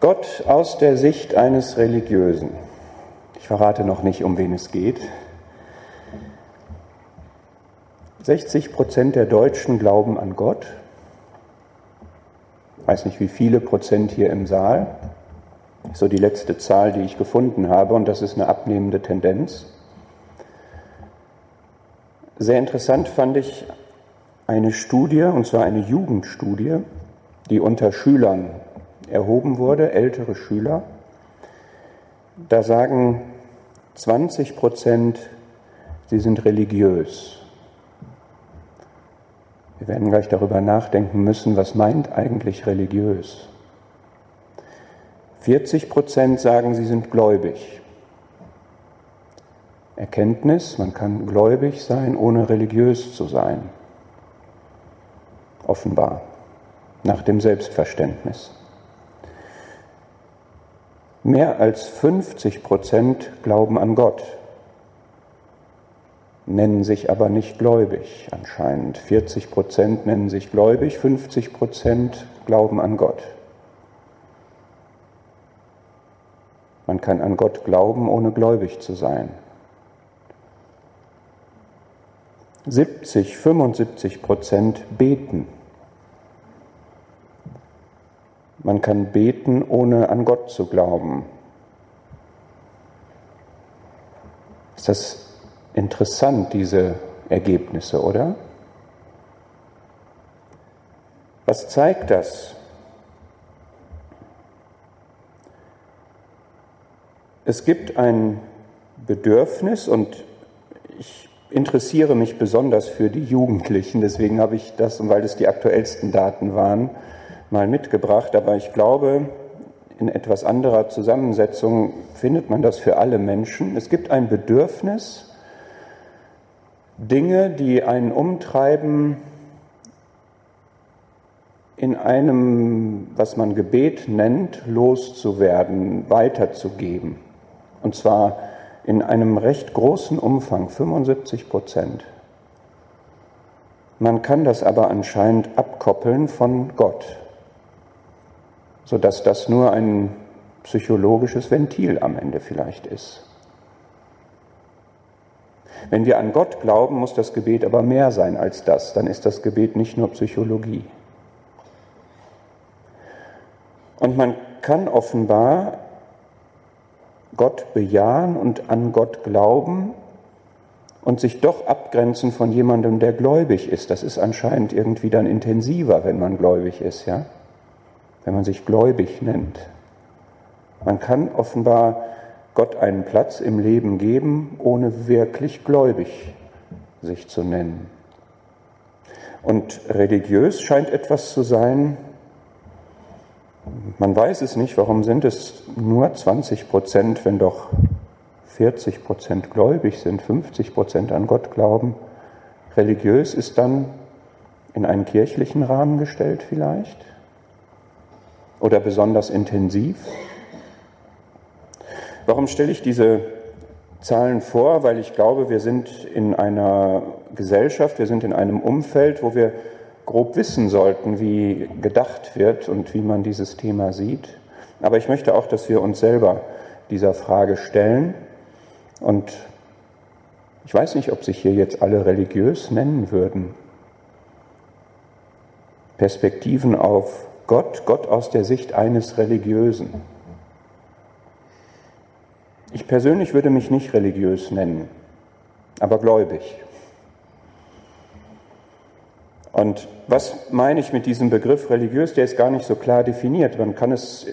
Gott aus der Sicht eines Religiösen. Ich verrate noch nicht, um wen es geht. 60 Prozent der Deutschen glauben an Gott. Ich weiß nicht, wie viele Prozent hier im Saal. So die letzte Zahl, die ich gefunden habe, und das ist eine abnehmende Tendenz. Sehr interessant fand ich eine Studie, und zwar eine Jugendstudie, die unter Schülern erhoben wurde, ältere Schüler. Da sagen 20 Prozent, sie sind religiös. Wir werden gleich darüber nachdenken müssen, was meint eigentlich religiös. 40 Prozent sagen, sie sind gläubig. Erkenntnis, man kann gläubig sein, ohne religiös zu sein. Offenbar, nach dem Selbstverständnis. Mehr als 50 Prozent glauben an Gott, nennen sich aber nicht gläubig anscheinend. 40 Prozent nennen sich gläubig, 50 Prozent glauben an Gott. Man kann an Gott glauben, ohne gläubig zu sein. 70, 75 Prozent beten. Man kann beten, ohne an Gott zu glauben. Ist das interessant, diese Ergebnisse, oder? Was zeigt das? Es gibt ein Bedürfnis und ich interessiere mich besonders für die Jugendlichen, deswegen habe ich das, und weil es die aktuellsten Daten waren, mal mitgebracht. Aber ich glaube, in etwas anderer Zusammensetzung findet man das für alle Menschen. Es gibt ein Bedürfnis, Dinge, die einen umtreiben, in einem, was man Gebet nennt, loszuwerden, weiterzugeben. Und zwar in einem recht großen Umfang, 75 Prozent. Man kann das aber anscheinend abkoppeln von Gott sodass das nur ein psychologisches Ventil am Ende vielleicht ist. Wenn wir an Gott glauben, muss das Gebet aber mehr sein als das. Dann ist das Gebet nicht nur Psychologie. Und man kann offenbar Gott bejahen und an Gott glauben und sich doch abgrenzen von jemandem, der gläubig ist. Das ist anscheinend irgendwie dann intensiver, wenn man gläubig ist, ja? Wenn man sich gläubig nennt. Man kann offenbar Gott einen Platz im Leben geben, ohne wirklich gläubig sich zu nennen. Und religiös scheint etwas zu sein, man weiß es nicht, warum sind es nur 20 Prozent, wenn doch 40 Prozent gläubig sind, 50 Prozent an Gott glauben. Religiös ist dann in einen kirchlichen Rahmen gestellt vielleicht oder besonders intensiv? Warum stelle ich diese Zahlen vor? Weil ich glaube, wir sind in einer Gesellschaft, wir sind in einem Umfeld, wo wir grob wissen sollten, wie gedacht wird und wie man dieses Thema sieht. Aber ich möchte auch, dass wir uns selber dieser Frage stellen. Und ich weiß nicht, ob sich hier jetzt alle religiös nennen würden. Perspektiven auf Gott, Gott aus der Sicht eines Religiösen. Ich persönlich würde mich nicht religiös nennen, aber gläubig. Und was meine ich mit diesem Begriff religiös? Der ist gar nicht so klar definiert. Man kann es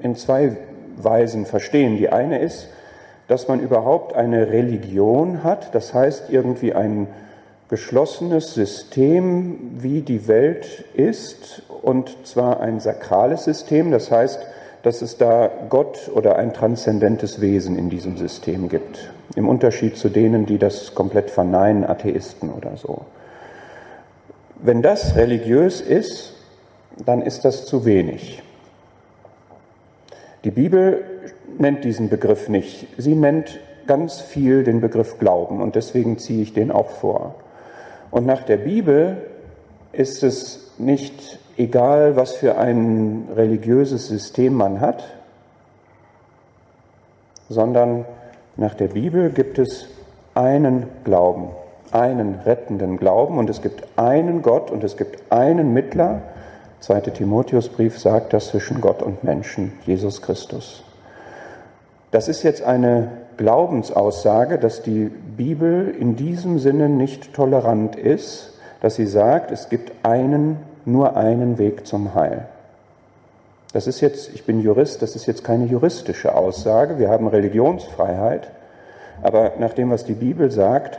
in zwei Weisen verstehen. Die eine ist, dass man überhaupt eine Religion hat, das heißt irgendwie ein geschlossenes System, wie die Welt ist, und zwar ein sakrales System, das heißt, dass es da Gott oder ein transzendentes Wesen in diesem System gibt, im Unterschied zu denen, die das komplett verneinen, Atheisten oder so. Wenn das religiös ist, dann ist das zu wenig. Die Bibel nennt diesen Begriff nicht. Sie nennt ganz viel den Begriff Glauben und deswegen ziehe ich den auch vor. Und nach der Bibel ist es nicht egal was für ein religiöses System man hat, sondern nach der Bibel gibt es einen Glauben, einen rettenden Glauben und es gibt einen Gott und es gibt einen Mittler. 2. Timotheusbrief sagt das zwischen Gott und Menschen, Jesus Christus. Das ist jetzt eine Glaubensaussage, dass die Bibel in diesem Sinne nicht tolerant ist, dass sie sagt, es gibt einen, nur einen Weg zum Heil. Das ist jetzt, ich bin Jurist, das ist jetzt keine juristische Aussage. Wir haben Religionsfreiheit. Aber nach dem, was die Bibel sagt,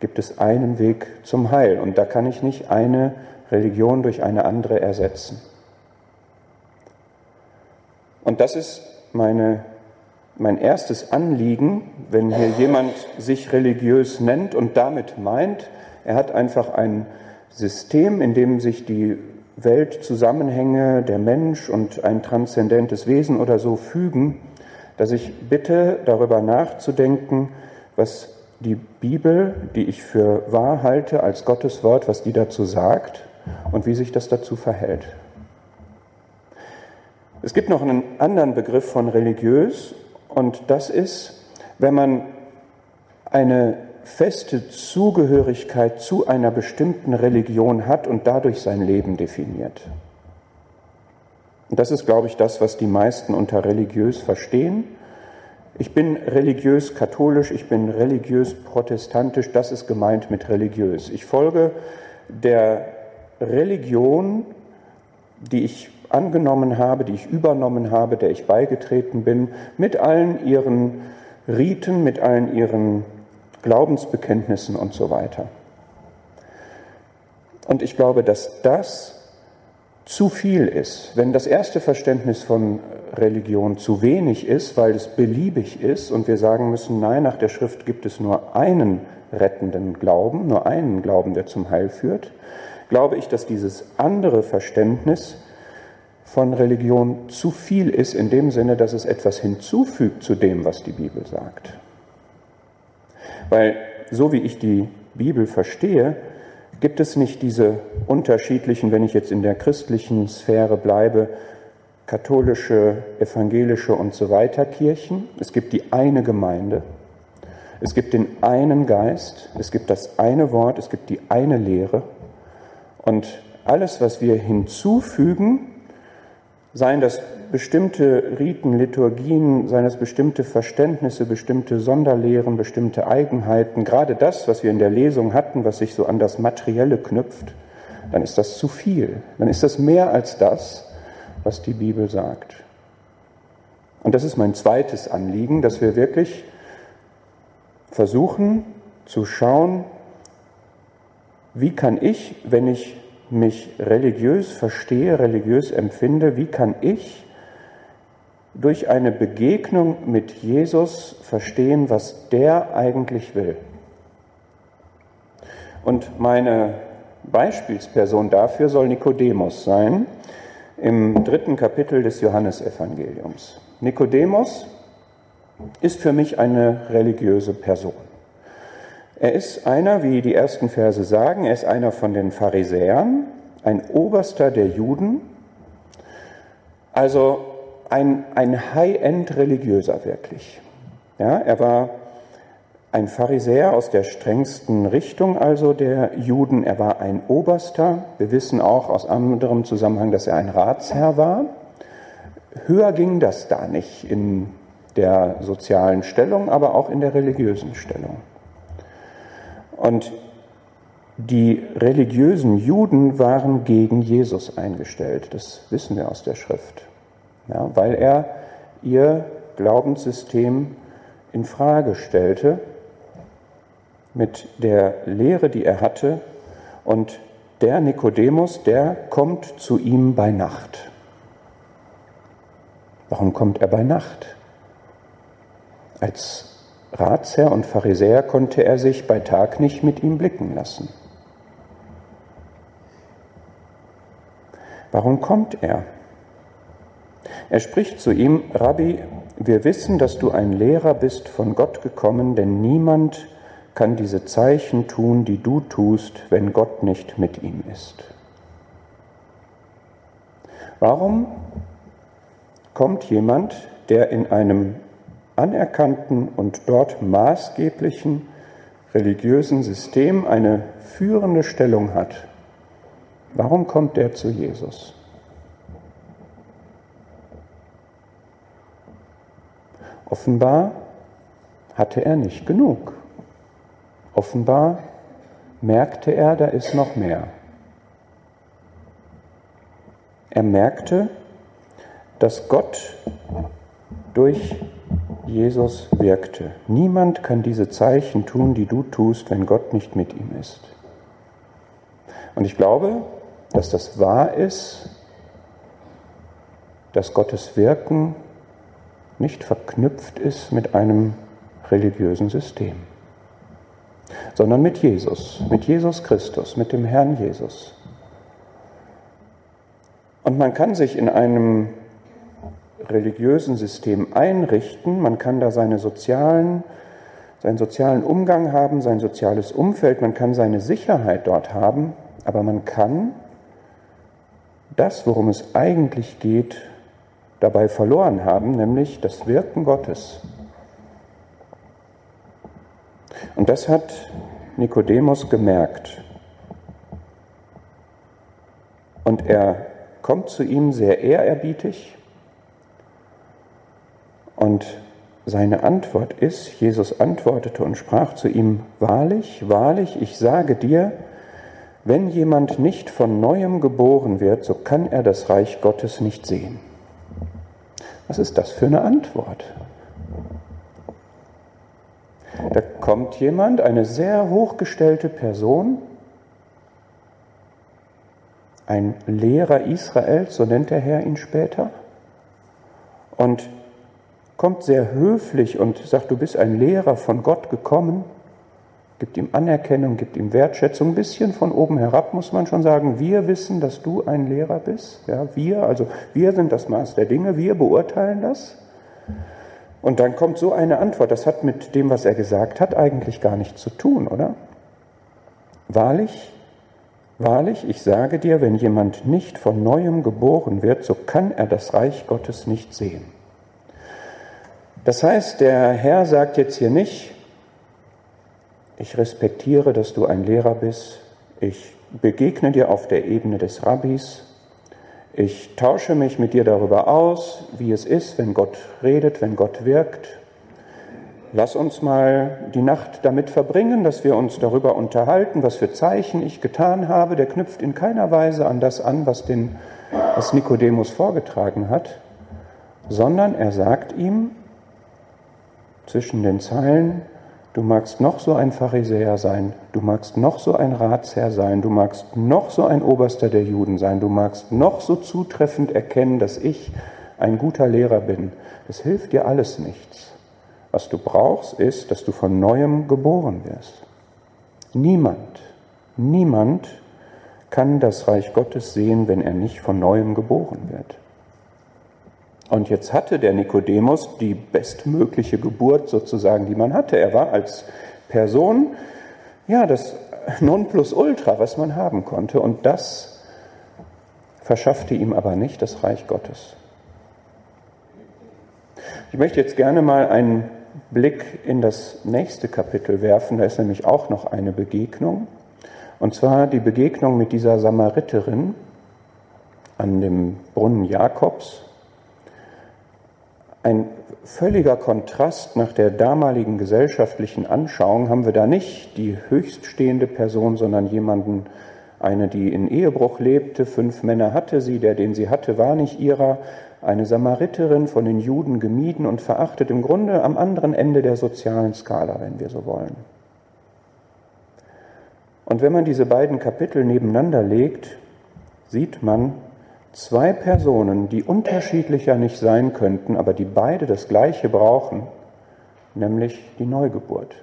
gibt es einen Weg zum Heil. Und da kann ich nicht eine Religion durch eine andere ersetzen. Und das ist meine, mein erstes Anliegen, wenn hier jemand sich religiös nennt und damit meint, er hat einfach ein System, in dem sich die Weltzusammenhänge, der Mensch und ein transzendentes Wesen oder so fügen, dass ich bitte darüber nachzudenken, was die Bibel, die ich für wahr halte als Gottes Wort, was die dazu sagt und wie sich das dazu verhält. Es gibt noch einen anderen Begriff von religiös und das ist, wenn man eine feste Zugehörigkeit zu einer bestimmten Religion hat und dadurch sein Leben definiert. Und das ist, glaube ich, das, was die meisten unter religiös verstehen. Ich bin religiös katholisch, ich bin religiös protestantisch, das ist gemeint mit religiös. Ich folge der Religion, die ich angenommen habe, die ich übernommen habe, der ich beigetreten bin, mit allen ihren Riten, mit allen ihren Glaubensbekenntnissen und so weiter. Und ich glaube, dass das zu viel ist. Wenn das erste Verständnis von Religion zu wenig ist, weil es beliebig ist und wir sagen müssen, nein, nach der Schrift gibt es nur einen rettenden Glauben, nur einen Glauben, der zum Heil führt, glaube ich, dass dieses andere Verständnis von Religion zu viel ist, in dem Sinne, dass es etwas hinzufügt zu dem, was die Bibel sagt. Weil so wie ich die Bibel verstehe, gibt es nicht diese unterschiedlichen, wenn ich jetzt in der christlichen Sphäre bleibe, katholische, evangelische und so weiter Kirchen. Es gibt die eine Gemeinde. Es gibt den einen Geist. Es gibt das eine Wort. Es gibt die eine Lehre. Und alles, was wir hinzufügen, seien das bestimmte Riten, Liturgien, seien es bestimmte Verständnisse, bestimmte Sonderlehren, bestimmte Eigenheiten, gerade das, was wir in der Lesung hatten, was sich so an das Materielle knüpft, dann ist das zu viel. Dann ist das mehr als das, was die Bibel sagt. Und das ist mein zweites Anliegen, dass wir wirklich versuchen zu schauen, wie kann ich, wenn ich mich religiös verstehe, religiös empfinde, wie kann ich durch eine Begegnung mit Jesus verstehen, was der eigentlich will. Und meine Beispielsperson dafür soll Nikodemus sein im dritten Kapitel des Johannesevangeliums. Nikodemus ist für mich eine religiöse Person. Er ist einer, wie die ersten Verse sagen, er ist einer von den Pharisäern, ein Oberster der Juden, also ein, ein High-End-Religiöser wirklich. Ja, er war ein Pharisäer aus der strengsten Richtung also der Juden. Er war ein Oberster. Wir wissen auch aus anderem Zusammenhang, dass er ein Ratsherr war. Höher ging das da nicht in der sozialen Stellung, aber auch in der religiösen Stellung. Und die religiösen Juden waren gegen Jesus eingestellt. Das wissen wir aus der Schrift ja, weil er ihr Glaubenssystem in Frage stellte mit der Lehre, die er hatte. Und der Nikodemus, der kommt zu ihm bei Nacht. Warum kommt er bei Nacht? Als Ratsherr und Pharisäer konnte er sich bei Tag nicht mit ihm blicken lassen. Warum kommt er? Er spricht zu ihm, Rabbi, wir wissen, dass du ein Lehrer bist von Gott gekommen, denn niemand kann diese Zeichen tun, die du tust, wenn Gott nicht mit ihm ist. Warum kommt jemand, der in einem anerkannten und dort maßgeblichen religiösen System eine führende Stellung hat, warum kommt der zu Jesus? Offenbar hatte er nicht genug. Offenbar merkte er, da ist noch mehr. Er merkte, dass Gott durch Jesus wirkte. Niemand kann diese Zeichen tun, die du tust, wenn Gott nicht mit ihm ist. Und ich glaube, dass das wahr ist, dass Gottes Wirken nicht verknüpft ist mit einem religiösen System, sondern mit Jesus, mit Jesus Christus, mit dem Herrn Jesus. Und man kann sich in einem religiösen System einrichten, man kann da seine sozialen, seinen sozialen Umgang haben, sein soziales Umfeld, man kann seine Sicherheit dort haben, aber man kann das, worum es eigentlich geht, dabei verloren haben, nämlich das Wirken Gottes. Und das hat Nikodemus gemerkt. Und er kommt zu ihm sehr ehrerbietig und seine Antwort ist, Jesus antwortete und sprach zu ihm, Wahrlich, wahrlich, ich sage dir, wenn jemand nicht von neuem geboren wird, so kann er das Reich Gottes nicht sehen. Was ist das für eine Antwort? Da kommt jemand, eine sehr hochgestellte Person, ein Lehrer Israels, so nennt der Herr ihn später, und kommt sehr höflich und sagt, du bist ein Lehrer von Gott gekommen, gibt ihm Anerkennung, gibt ihm Wertschätzung, ein bisschen von oben herab muss man schon sagen, wir wissen, dass du ein Lehrer bist, ja, wir, also wir sind das Maß der Dinge, wir beurteilen das. Und dann kommt so eine Antwort, das hat mit dem, was er gesagt hat, eigentlich gar nichts zu tun, oder? Wahrlich, wahrlich, ich sage dir, wenn jemand nicht von neuem geboren wird, so kann er das Reich Gottes nicht sehen. Das heißt, der Herr sagt jetzt hier nicht, ich respektiere, dass du ein Lehrer bist, ich begegne dir auf der Ebene des Rabbis, ich tausche mich mit dir darüber aus, wie es ist, wenn Gott redet, wenn Gott wirkt. Lass uns mal die Nacht damit verbringen, dass wir uns darüber unterhalten, was für Zeichen ich getan habe. Der knüpft in keiner Weise an das an, was, den, was Nikodemus vorgetragen hat, sondern er sagt ihm, zwischen den Zeilen, du magst noch so ein Pharisäer sein, du magst noch so ein Ratsherr sein, du magst noch so ein Oberster der Juden sein, du magst noch so zutreffend erkennen, dass ich ein guter Lehrer bin. Das hilft dir alles nichts. Was du brauchst, ist, dass du von neuem geboren wirst. Niemand, niemand kann das Reich Gottes sehen, wenn er nicht von neuem geboren wird. Und jetzt hatte der Nikodemus die bestmögliche Geburt sozusagen, die man hatte. Er war als Person, ja, das Nonplusultra, was man haben konnte. Und das verschaffte ihm aber nicht das Reich Gottes. Ich möchte jetzt gerne mal einen Blick in das nächste Kapitel werfen. Da ist nämlich auch noch eine Begegnung. Und zwar die Begegnung mit dieser Samariterin an dem Brunnen Jakobs. Ein völliger Kontrast nach der damaligen gesellschaftlichen Anschauung haben wir da nicht die höchststehende Person, sondern jemanden, eine, die in Ehebruch lebte, fünf Männer hatte sie, der, den sie hatte, war nicht ihrer, eine Samariterin, von den Juden gemieden und verachtet, im Grunde am anderen Ende der sozialen Skala, wenn wir so wollen. Und wenn man diese beiden Kapitel nebeneinander legt, sieht man, Zwei Personen, die unterschiedlicher nicht sein könnten, aber die beide das Gleiche brauchen, nämlich die Neugeburt.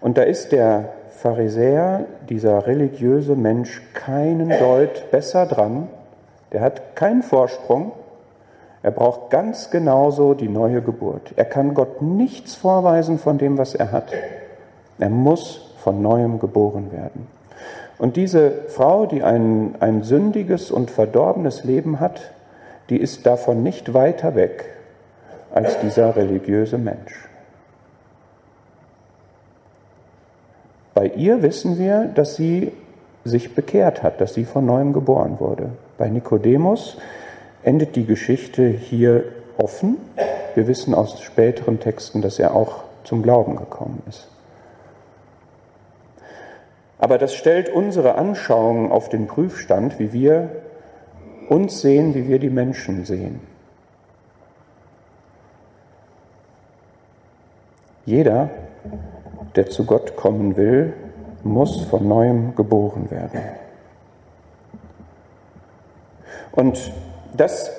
Und da ist der Pharisäer, dieser religiöse Mensch, keinen Deut besser dran. Der hat keinen Vorsprung. Er braucht ganz genauso die neue Geburt. Er kann Gott nichts vorweisen von dem, was er hat. Er muss von neuem geboren werden. Und diese Frau, die ein, ein sündiges und verdorbenes Leben hat, die ist davon nicht weiter weg als dieser religiöse Mensch. Bei ihr wissen wir, dass sie sich bekehrt hat, dass sie von neuem geboren wurde. Bei Nikodemus endet die Geschichte hier offen. Wir wissen aus späteren Texten, dass er auch zum Glauben gekommen ist. Aber das stellt unsere Anschauungen auf den Prüfstand, wie wir uns sehen, wie wir die Menschen sehen. Jeder, der zu Gott kommen will, muss von neuem geboren werden. Und das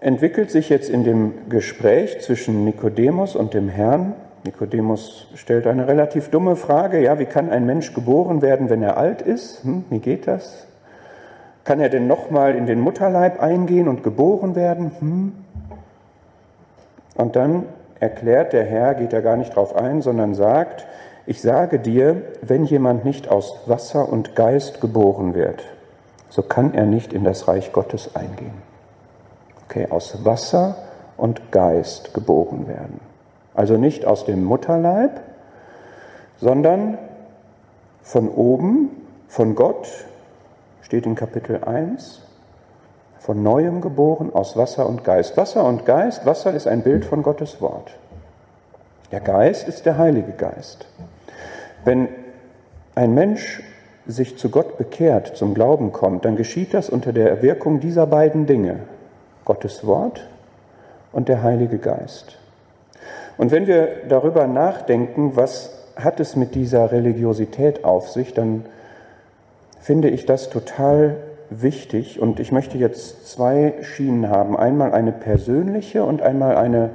entwickelt sich jetzt in dem Gespräch zwischen Nikodemus und dem Herrn. Nikodemus stellt eine relativ dumme Frage, ja, wie kann ein Mensch geboren werden, wenn er alt ist? Hm, wie geht das? Kann er denn nochmal in den Mutterleib eingehen und geboren werden? Hm. Und dann erklärt der Herr, geht er gar nicht drauf ein, sondern sagt, ich sage dir, wenn jemand nicht aus Wasser und Geist geboren wird, so kann er nicht in das Reich Gottes eingehen. Okay, aus Wasser und Geist geboren werden. Also nicht aus dem Mutterleib, sondern von oben, von Gott, steht in Kapitel 1, von neuem geboren aus Wasser und Geist. Wasser und Geist, Wasser ist ein Bild von Gottes Wort. Der Geist ist der Heilige Geist. Wenn ein Mensch sich zu Gott bekehrt, zum Glauben kommt, dann geschieht das unter der Wirkung dieser beiden Dinge, Gottes Wort und der Heilige Geist. Und wenn wir darüber nachdenken, was hat es mit dieser Religiosität auf sich, dann finde ich das total wichtig und ich möchte jetzt zwei Schienen haben. Einmal eine persönliche und einmal eine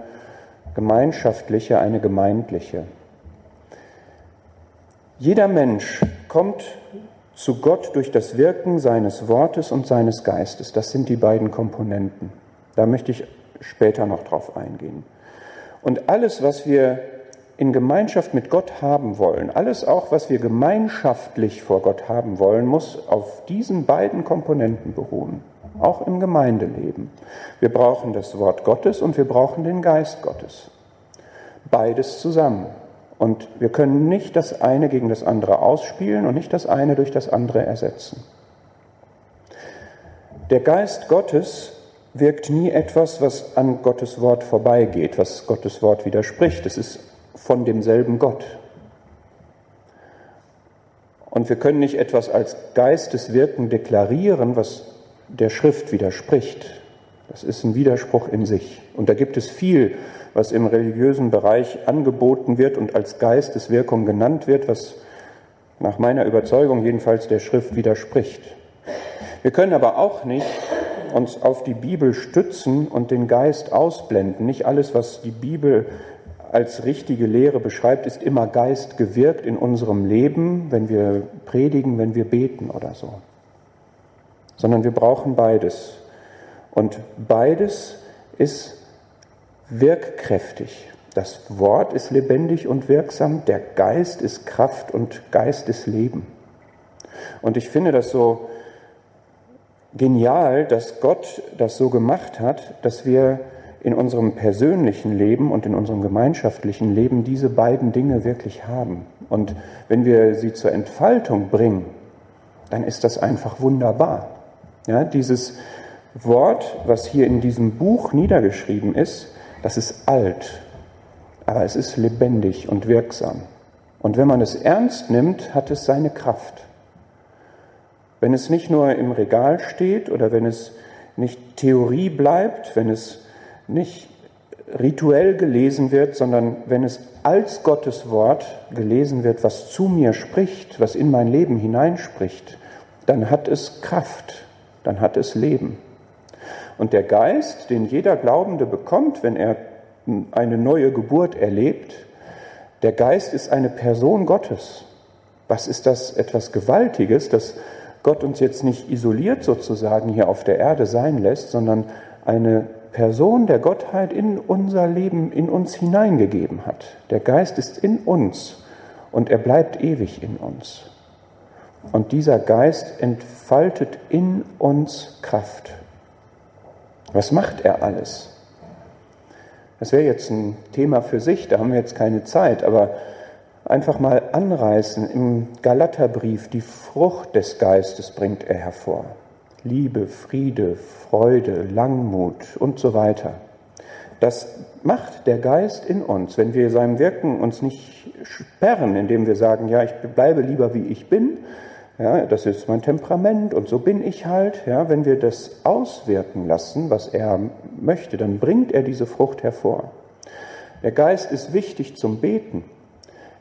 gemeinschaftliche, eine gemeindliche. Jeder Mensch kommt zu Gott durch das Wirken seines Wortes und seines Geistes. Das sind die beiden Komponenten. Da möchte ich später noch drauf eingehen. Und alles, was wir in Gemeinschaft mit Gott haben wollen, alles auch, was wir gemeinschaftlich vor Gott haben wollen, muss auf diesen beiden Komponenten beruhen, auch im Gemeindeleben. Wir brauchen das Wort Gottes und wir brauchen den Geist Gottes. Beides zusammen. Und wir können nicht das eine gegen das andere ausspielen und nicht das eine durch das andere ersetzen. Der Geist Gottes wirkt nie etwas, was an Gottes Wort vorbeigeht, was Gottes Wort widerspricht. Es ist von demselben Gott. Und wir können nicht etwas als Geisteswirken deklarieren, was der Schrift widerspricht. Das ist ein Widerspruch in sich. Und da gibt es viel, was im religiösen Bereich angeboten wird und als Geisteswirkung genannt wird, was nach meiner Überzeugung jedenfalls der Schrift widerspricht. Wir können aber auch nicht uns auf die Bibel stützen und den Geist ausblenden. Nicht alles, was die Bibel als richtige Lehre beschreibt, ist immer Geist gewirkt in unserem Leben, wenn wir predigen, wenn wir beten oder so. Sondern wir brauchen beides. Und beides ist wirkkräftig. Das Wort ist lebendig und wirksam, der Geist ist Kraft und Geist ist Leben. Und ich finde das so genial, dass Gott das so gemacht hat, dass wir in unserem persönlichen Leben und in unserem gemeinschaftlichen Leben diese beiden Dinge wirklich haben. Und wenn wir sie zur Entfaltung bringen, dann ist das einfach wunderbar. Ja, dieses Wort, was hier in diesem Buch niedergeschrieben ist, das ist alt, aber es ist lebendig und wirksam. Und wenn man es ernst nimmt, hat es seine Kraft. Wenn es nicht nur im Regal steht oder wenn es nicht Theorie bleibt, wenn es nicht rituell gelesen wird, sondern wenn es als Gottes Wort gelesen wird, was zu mir spricht, was in mein Leben hineinspricht, dann hat es Kraft, dann hat es Leben. Und der Geist, den jeder Glaubende bekommt, wenn er eine neue Geburt erlebt, der Geist ist eine Person Gottes. Was ist das etwas Gewaltiges, dass Gott uns jetzt nicht isoliert sozusagen hier auf der Erde sein lässt, sondern eine Person der Gottheit in unser Leben, in uns hineingegeben hat. Der Geist ist in uns und er bleibt ewig in uns. Und dieser Geist entfaltet in uns Kraft. Was macht er alles? Das wäre jetzt ein Thema für sich, da haben wir jetzt keine Zeit, aber einfach mal anreißen. Im Galaterbrief, die Frucht des Geistes bringt er hervor. Liebe, Friede, Freude, Langmut und so weiter. Das macht der Geist in uns, wenn wir seinem Wirken uns nicht sperren, indem wir sagen, ja, ich bleibe lieber wie ich bin, ja, das ist mein Temperament und so bin ich halt. Ja, wenn wir das auswirken lassen, was er möchte, dann bringt er diese Frucht hervor. Der Geist ist wichtig zum Beten.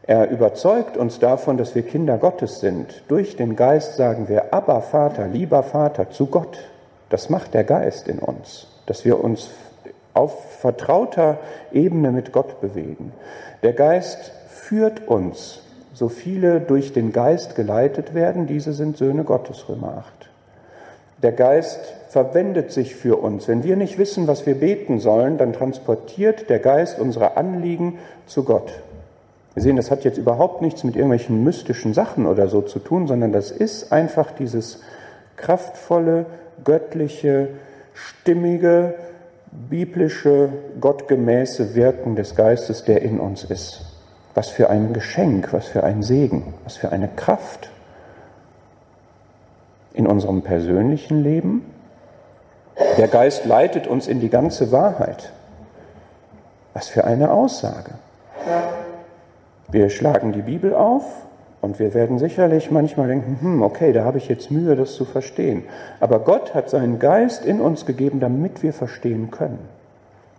Er überzeugt uns davon, dass wir Kinder Gottes sind. Durch den Geist sagen wir, aber Vater, lieber Vater, zu Gott. Das macht der Geist in uns, dass wir uns auf vertrauter Ebene mit Gott bewegen. Der Geist führt uns. So viele durch den Geist geleitet werden, diese sind Söhne Gottes, Römer 8. Der Geist verwendet sich für uns. Wenn wir nicht wissen, was wir beten sollen, dann transportiert der Geist unsere Anliegen zu Gott. Wir sehen, das hat jetzt überhaupt nichts mit irgendwelchen mystischen Sachen oder so zu tun, sondern das ist einfach dieses kraftvolle, göttliche, stimmige, biblische, gottgemäße Wirken des Geistes, der in uns ist. Was für ein Geschenk, was für ein Segen, was für eine Kraft in unserem persönlichen Leben. Der Geist leitet uns in die ganze Wahrheit. Was für eine Aussage. Wir schlagen die Bibel auf und wir werden sicherlich manchmal denken, hm, okay, da habe ich jetzt Mühe, das zu verstehen. Aber Gott hat seinen Geist in uns gegeben, damit wir verstehen können.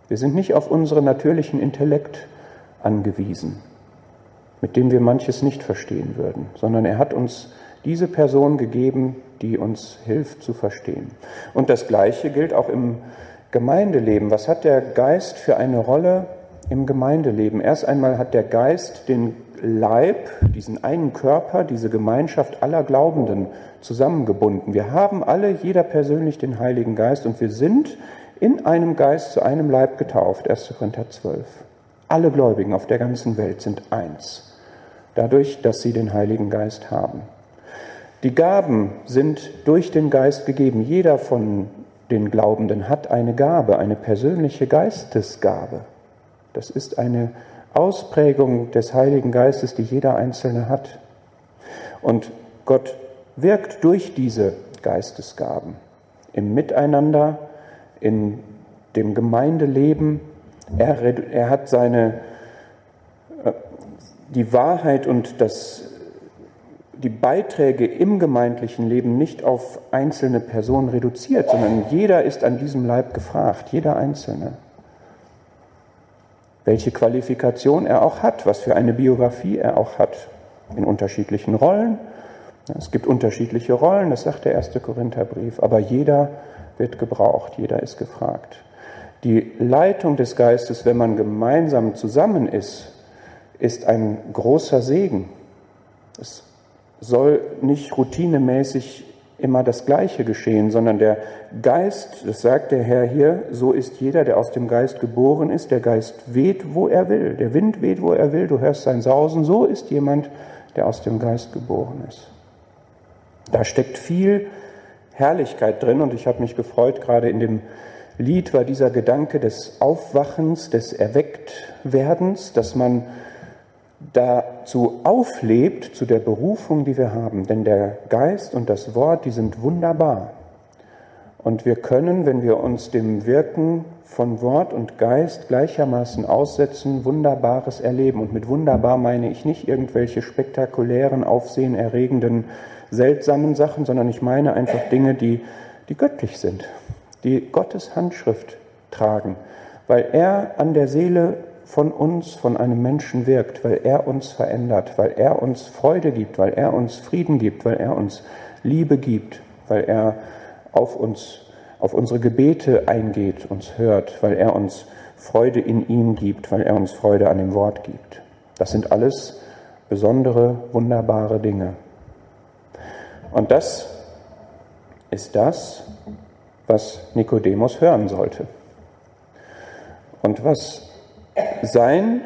Wir sind nicht auf unseren natürlichen Intellekt angewiesen, mit dem wir manches nicht verstehen würden, sondern er hat uns diese Person gegeben, die uns hilft zu verstehen. Und das Gleiche gilt auch im Gemeindeleben. Was hat der Geist für eine Rolle im Gemeindeleben. Erst einmal hat der Geist den Leib, diesen einen Körper, diese Gemeinschaft aller Glaubenden zusammengebunden. Wir haben alle, jeder persönlich den Heiligen Geist und wir sind in einem Geist zu einem Leib getauft. 1. Korinther 12. Alle Gläubigen auf der ganzen Welt sind eins, dadurch, dass sie den Heiligen Geist haben. Die Gaben sind durch den Geist gegeben. Jeder von den Glaubenden hat eine Gabe, eine persönliche Geistesgabe. Das ist eine Ausprägung des Heiligen Geistes, die jeder Einzelne hat. Und Gott wirkt durch diese Geistesgaben im Miteinander, in dem Gemeindeleben. Er, er hat seine, äh, die Wahrheit und das, die Beiträge im gemeindlichen Leben nicht auf einzelne Personen reduziert, sondern jeder ist an diesem Leib gefragt, jeder Einzelne welche Qualifikation er auch hat, was für eine Biografie er auch hat, in unterschiedlichen Rollen. Es gibt unterschiedliche Rollen, das sagt der erste Korintherbrief, aber jeder wird gebraucht, jeder ist gefragt. Die Leitung des Geistes, wenn man gemeinsam zusammen ist, ist ein großer Segen. Es soll nicht routinemäßig immer das Gleiche geschehen, sondern der Geist, das sagt der Herr hier, so ist jeder, der aus dem Geist geboren ist, der Geist weht, wo er will, der Wind weht, wo er will, du hörst sein Sausen, so ist jemand, der aus dem Geist geboren ist. Da steckt viel Herrlichkeit drin und ich habe mich gefreut, gerade in dem Lied war dieser Gedanke des Aufwachens, des Erwecktwerdens, dass man dazu auflebt, zu der Berufung, die wir haben. Denn der Geist und das Wort, die sind wunderbar. Und wir können, wenn wir uns dem Wirken von Wort und Geist gleichermaßen aussetzen, Wunderbares erleben. Und mit wunderbar meine ich nicht irgendwelche spektakulären, aufsehenerregenden, seltsamen Sachen, sondern ich meine einfach Dinge, die, die göttlich sind, die Gottes Handschrift tragen, weil er an der Seele von uns, von einem Menschen wirkt, weil er uns verändert, weil er uns Freude gibt, weil er uns Frieden gibt, weil er uns Liebe gibt, weil er auf uns, auf unsere Gebete eingeht, uns hört, weil er uns Freude in ihm gibt, weil er uns Freude an dem Wort gibt. Das sind alles besondere, wunderbare Dinge. Und das ist das, was Nikodemus hören sollte. Und was sein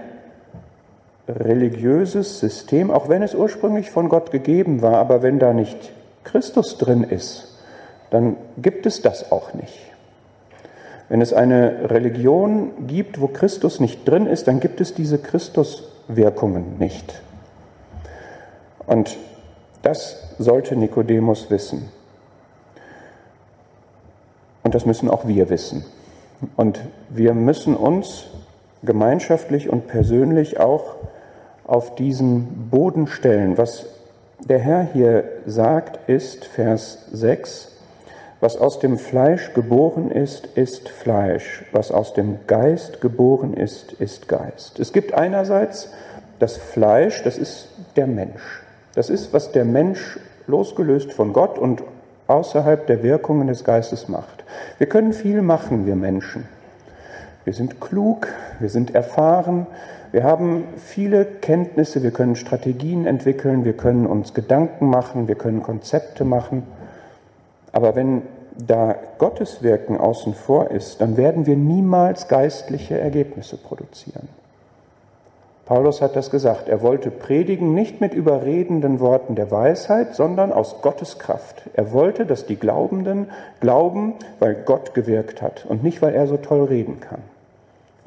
religiöses System, auch wenn es ursprünglich von Gott gegeben war, aber wenn da nicht Christus drin ist, dann gibt es das auch nicht. Wenn es eine Religion gibt, wo Christus nicht drin ist, dann gibt es diese Christuswirkungen nicht. Und das sollte Nikodemus wissen. Und das müssen auch wir wissen. Und wir müssen uns gemeinschaftlich und persönlich auch auf diesen Boden stellen. Was der Herr hier sagt, ist Vers 6, was aus dem Fleisch geboren ist, ist Fleisch. Was aus dem Geist geboren ist, ist Geist. Es gibt einerseits das Fleisch, das ist der Mensch. Das ist, was der Mensch losgelöst von Gott und außerhalb der Wirkungen des Geistes macht. Wir können viel machen, wir Menschen. Wir sind klug, wir sind erfahren, wir haben viele Kenntnisse, wir können Strategien entwickeln, wir können uns Gedanken machen, wir können Konzepte machen. Aber wenn da Gottes Wirken außen vor ist, dann werden wir niemals geistliche Ergebnisse produzieren. Paulus hat das gesagt. Er wollte predigen nicht mit überredenden Worten der Weisheit, sondern aus Gottes Kraft. Er wollte, dass die Glaubenden glauben, weil Gott gewirkt hat und nicht, weil er so toll reden kann.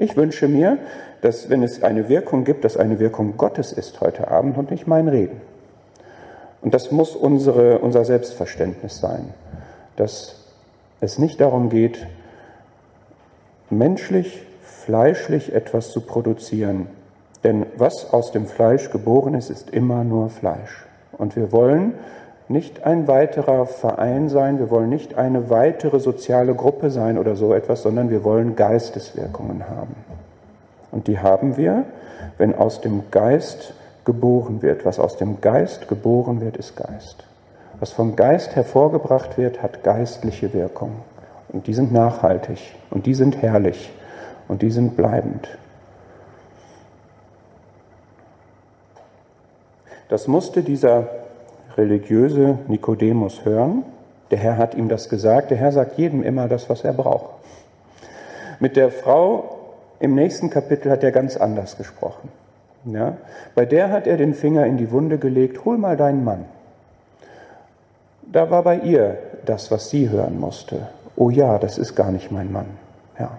Ich wünsche mir, dass wenn es eine Wirkung gibt, dass eine Wirkung Gottes ist heute Abend und nicht mein Reden. Und das muss unsere, unser Selbstverständnis sein, dass es nicht darum geht, menschlich, fleischlich etwas zu produzieren, denn was aus dem Fleisch geboren ist, ist immer nur Fleisch. Und wir wollen nicht ein weiterer Verein sein, wir wollen nicht eine weitere soziale Gruppe sein oder so etwas, sondern wir wollen Geisteswirkungen haben. Und die haben wir, wenn aus dem Geist geboren wird. Was aus dem Geist geboren wird, ist Geist. Was vom Geist hervorgebracht wird, hat geistliche Wirkung. Und die sind nachhaltig und die sind herrlich und die sind bleibend. Das musste dieser religiöse Nikodemus hören. Der Herr hat ihm das gesagt. Der Herr sagt jedem immer das, was er braucht. Mit der Frau im nächsten Kapitel hat er ganz anders gesprochen. Ja? Bei der hat er den Finger in die Wunde gelegt, hol mal deinen Mann. Da war bei ihr das, was sie hören musste. Oh ja, das ist gar nicht mein Mann. Ja.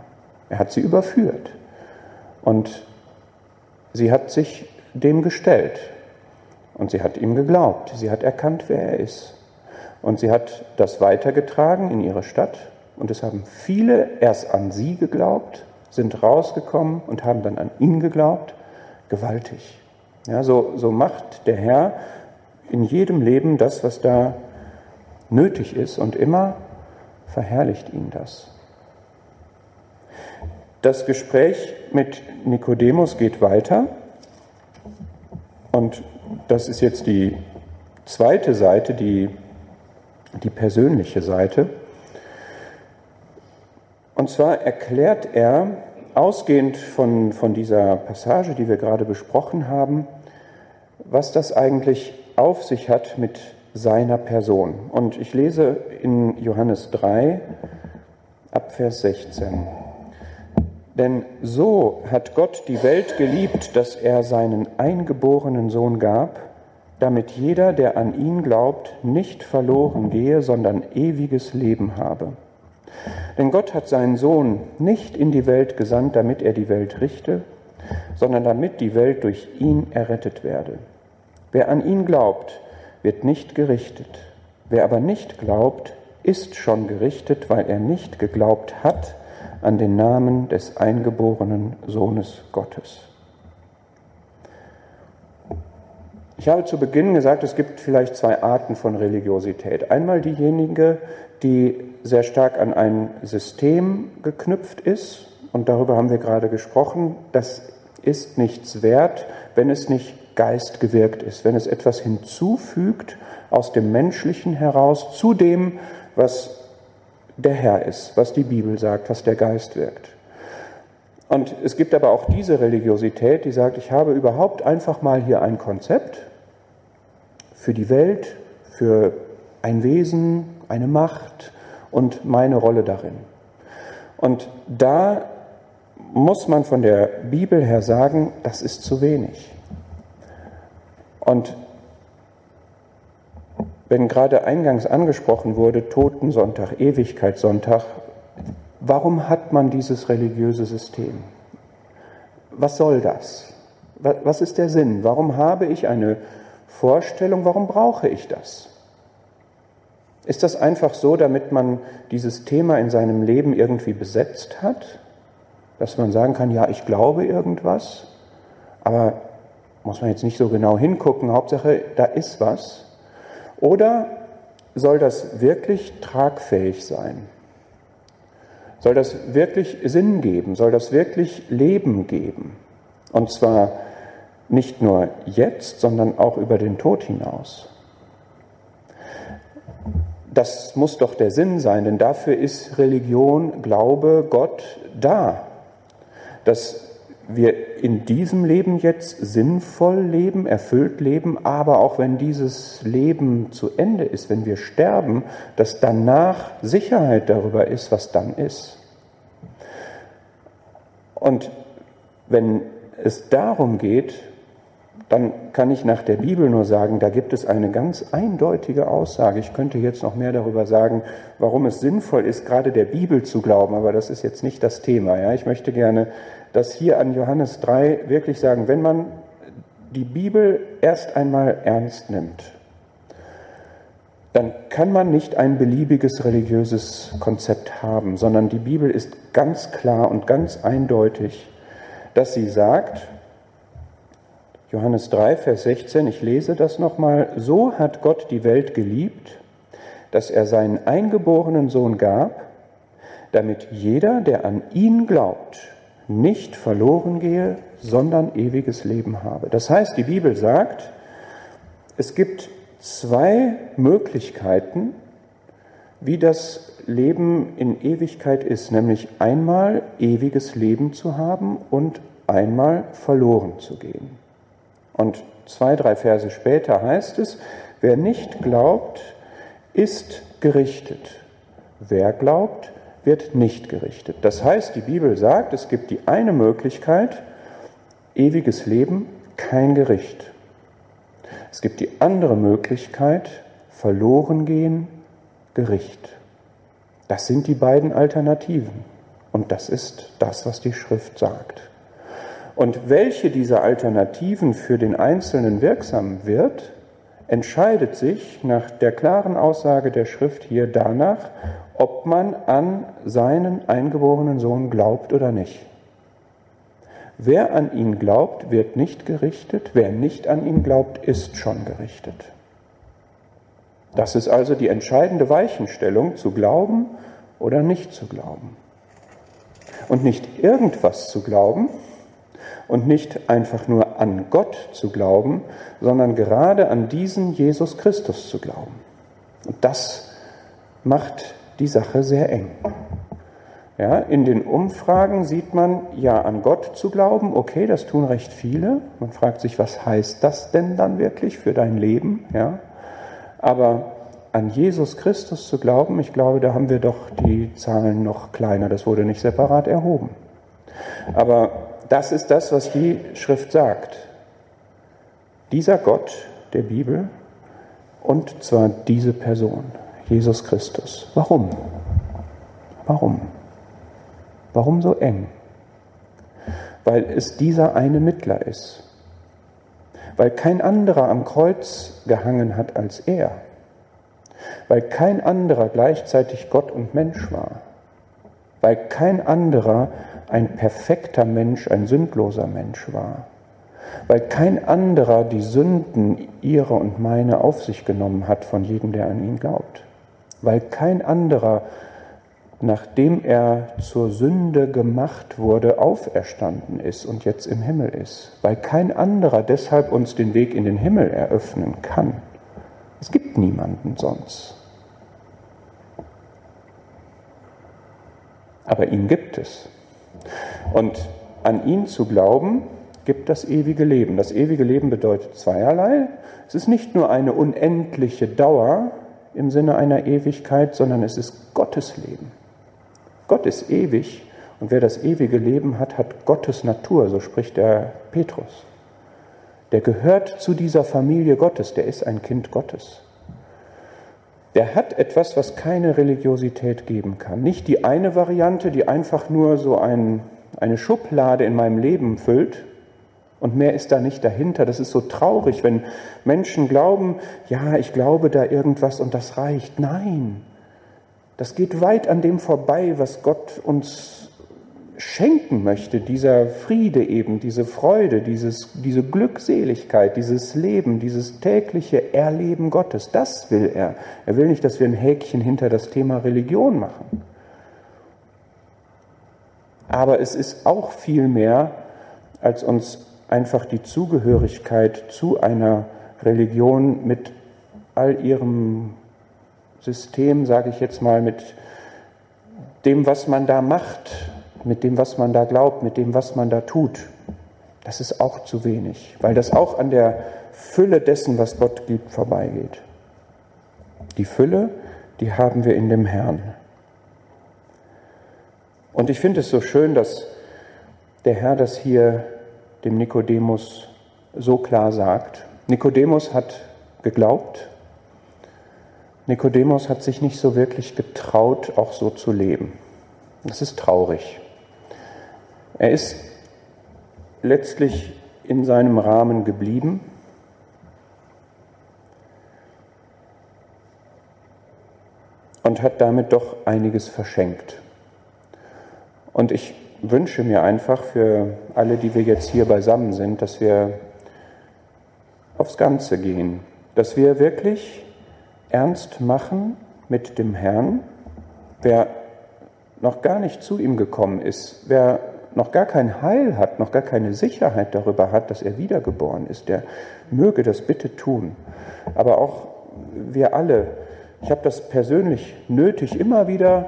Er hat sie überführt. Und sie hat sich dem gestellt. Und sie hat ihm geglaubt. Sie hat erkannt, wer er ist. Und sie hat das weitergetragen in ihre Stadt. Und es haben viele erst an sie geglaubt, sind rausgekommen und haben dann an ihn geglaubt. Gewaltig. Ja, so, so macht der Herr in jedem Leben das, was da nötig ist. Und immer verherrlicht ihn das. Das Gespräch mit Nikodemus geht weiter. Und das ist jetzt die zweite Seite, die, die persönliche Seite. Und zwar erklärt er, ausgehend von, von dieser Passage, die wir gerade besprochen haben, was das eigentlich auf sich hat mit seiner Person. Und ich lese in Johannes 3 ab Vers 16. Denn so hat Gott die Welt geliebt, dass er seinen eingeborenen Sohn gab, damit jeder, der an ihn glaubt, nicht verloren gehe, sondern ewiges Leben habe. Denn Gott hat seinen Sohn nicht in die Welt gesandt, damit er die Welt richte, sondern damit die Welt durch ihn errettet werde. Wer an ihn glaubt, wird nicht gerichtet. Wer aber nicht glaubt, ist schon gerichtet, weil er nicht geglaubt hat, an den Namen des eingeborenen Sohnes Gottes. Ich habe zu Beginn gesagt, es gibt vielleicht zwei Arten von Religiosität. Einmal diejenige, die sehr stark an ein System geknüpft ist, und darüber haben wir gerade gesprochen, das ist nichts wert, wenn es nicht geistgewirkt ist, wenn es etwas hinzufügt aus dem Menschlichen heraus zu dem, was der Herr ist, was die Bibel sagt, was der Geist wirkt. Und es gibt aber auch diese Religiosität, die sagt, ich habe überhaupt einfach mal hier ein Konzept für die Welt, für ein Wesen, eine Macht und meine Rolle darin. Und da muss man von der Bibel her sagen, das ist zu wenig. Und wenn gerade eingangs angesprochen wurde, Totensonntag, Ewigkeitssonntag, warum hat man dieses religiöse System? Was soll das? Was ist der Sinn? Warum habe ich eine Vorstellung? Warum brauche ich das? Ist das einfach so, damit man dieses Thema in seinem Leben irgendwie besetzt hat? Dass man sagen kann, ja, ich glaube irgendwas, aber muss man jetzt nicht so genau hingucken, Hauptsache, da ist was. Oder soll das wirklich tragfähig sein? Soll das wirklich Sinn geben? Soll das wirklich Leben geben? Und zwar nicht nur jetzt, sondern auch über den Tod hinaus. Das muss doch der Sinn sein, denn dafür ist Religion, Glaube, Gott da. Dass wir in diesem Leben jetzt sinnvoll leben, erfüllt leben, aber auch wenn dieses Leben zu Ende ist, wenn wir sterben, dass danach Sicherheit darüber ist, was dann ist. Und wenn es darum geht, dann kann ich nach der Bibel nur sagen, da gibt es eine ganz eindeutige Aussage. Ich könnte jetzt noch mehr darüber sagen, warum es sinnvoll ist, gerade der Bibel zu glauben, aber das ist jetzt nicht das Thema. Ja? Ich möchte gerne das hier an Johannes 3 wirklich sagen, wenn man die Bibel erst einmal ernst nimmt, dann kann man nicht ein beliebiges religiöses Konzept haben, sondern die Bibel ist ganz klar und ganz eindeutig, dass sie sagt, Johannes 3, Vers 16, ich lese das nochmal, so hat Gott die Welt geliebt, dass er seinen eingeborenen Sohn gab, damit jeder, der an ihn glaubt, nicht verloren gehe, sondern ewiges Leben habe. Das heißt, die Bibel sagt, es gibt zwei Möglichkeiten, wie das Leben in Ewigkeit ist, nämlich einmal ewiges Leben zu haben und einmal verloren zu gehen. Und zwei, drei Verse später heißt es, wer nicht glaubt, ist gerichtet. Wer glaubt, wird nicht gerichtet. Das heißt, die Bibel sagt, es gibt die eine Möglichkeit, ewiges Leben, kein Gericht. Es gibt die andere Möglichkeit, verloren gehen, Gericht. Das sind die beiden Alternativen. Und das ist das, was die Schrift sagt. Und welche dieser Alternativen für den Einzelnen wirksam wird, entscheidet sich nach der klaren Aussage der Schrift hier danach, ob man an seinen eingeborenen Sohn glaubt oder nicht. Wer an ihn glaubt, wird nicht gerichtet, wer nicht an ihn glaubt, ist schon gerichtet. Das ist also die entscheidende Weichenstellung, zu glauben oder nicht zu glauben. Und nicht irgendwas zu glauben, und nicht einfach nur an Gott zu glauben, sondern gerade an diesen Jesus Christus zu glauben. Und das macht die Sache sehr eng. Ja, in den Umfragen sieht man, ja, an Gott zu glauben, okay, das tun recht viele. Man fragt sich, was heißt das denn dann wirklich für dein Leben? Ja, aber an Jesus Christus zu glauben, ich glaube, da haben wir doch die Zahlen noch kleiner. Das wurde nicht separat erhoben. Aber das ist das, was die Schrift sagt. Dieser Gott der Bibel und zwar diese Person, Jesus Christus. Warum? Warum? Warum so eng? Weil es dieser eine Mittler ist. Weil kein anderer am Kreuz gehangen hat als er. Weil kein anderer gleichzeitig Gott und Mensch war. Weil kein anderer ein perfekter Mensch, ein sündloser Mensch war, weil kein anderer die Sünden ihre und meine auf sich genommen hat von jedem, der an ihn glaubt, weil kein anderer, nachdem er zur Sünde gemacht wurde, auferstanden ist und jetzt im Himmel ist, weil kein anderer deshalb uns den Weg in den Himmel eröffnen kann. Es gibt niemanden sonst. Aber ihn gibt es. Und an ihn zu glauben, gibt das ewige Leben. Das ewige Leben bedeutet zweierlei. Es ist nicht nur eine unendliche Dauer im Sinne einer Ewigkeit, sondern es ist Gottes Leben. Gott ist ewig und wer das ewige Leben hat, hat Gottes Natur, so spricht der Petrus. der gehört zu dieser Familie Gottes, der ist ein Kind Gottes. Der hat etwas, was keine Religiosität geben kann. Nicht die eine Variante, die einfach nur so ein, eine Schublade in meinem Leben füllt, und mehr ist da nicht dahinter. Das ist so traurig, wenn Menschen glauben, ja, ich glaube da irgendwas und das reicht. Nein, das geht weit an dem vorbei, was Gott uns schenken möchte, dieser Friede eben, diese Freude, dieses, diese Glückseligkeit, dieses Leben, dieses tägliche Erleben Gottes, das will er. Er will nicht, dass wir ein Häkchen hinter das Thema Religion machen. Aber es ist auch viel mehr, als uns einfach die Zugehörigkeit zu einer Religion mit all ihrem System, sage ich jetzt mal, mit dem, was man da macht, mit dem, was man da glaubt, mit dem, was man da tut. Das ist auch zu wenig, weil das auch an der Fülle dessen, was Gott gibt, vorbeigeht. Die Fülle, die haben wir in dem Herrn. Und ich finde es so schön, dass der Herr das hier dem Nikodemus so klar sagt. Nikodemus hat geglaubt. Nikodemus hat sich nicht so wirklich getraut, auch so zu leben. Das ist traurig. Er ist letztlich in seinem Rahmen geblieben. Und hat damit doch einiges verschenkt. Und ich wünsche mir einfach für alle, die wir jetzt hier beisammen sind, dass wir aufs Ganze gehen, dass wir wirklich ernst machen mit dem Herrn. Wer noch gar nicht zu ihm gekommen ist, wer noch gar kein Heil hat, noch gar keine Sicherheit darüber hat, dass er wiedergeboren ist, der möge das bitte tun. Aber auch wir alle, ich habe das persönlich nötig, immer wieder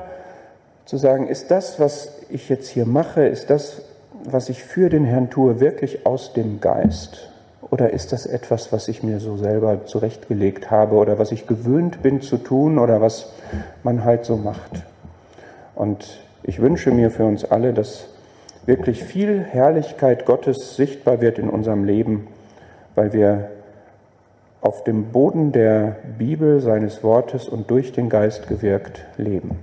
zu sagen, ist das, was ich jetzt hier mache, ist das, was ich für den Herrn tue, wirklich aus dem Geist? Oder ist das etwas, was ich mir so selber zurechtgelegt habe oder was ich gewöhnt bin zu tun oder was man halt so macht? Und ich wünsche mir für uns alle, dass wirklich viel Herrlichkeit Gottes sichtbar wird in unserem Leben, weil wir auf dem Boden der Bibel, seines Wortes und durch den Geist gewirkt leben.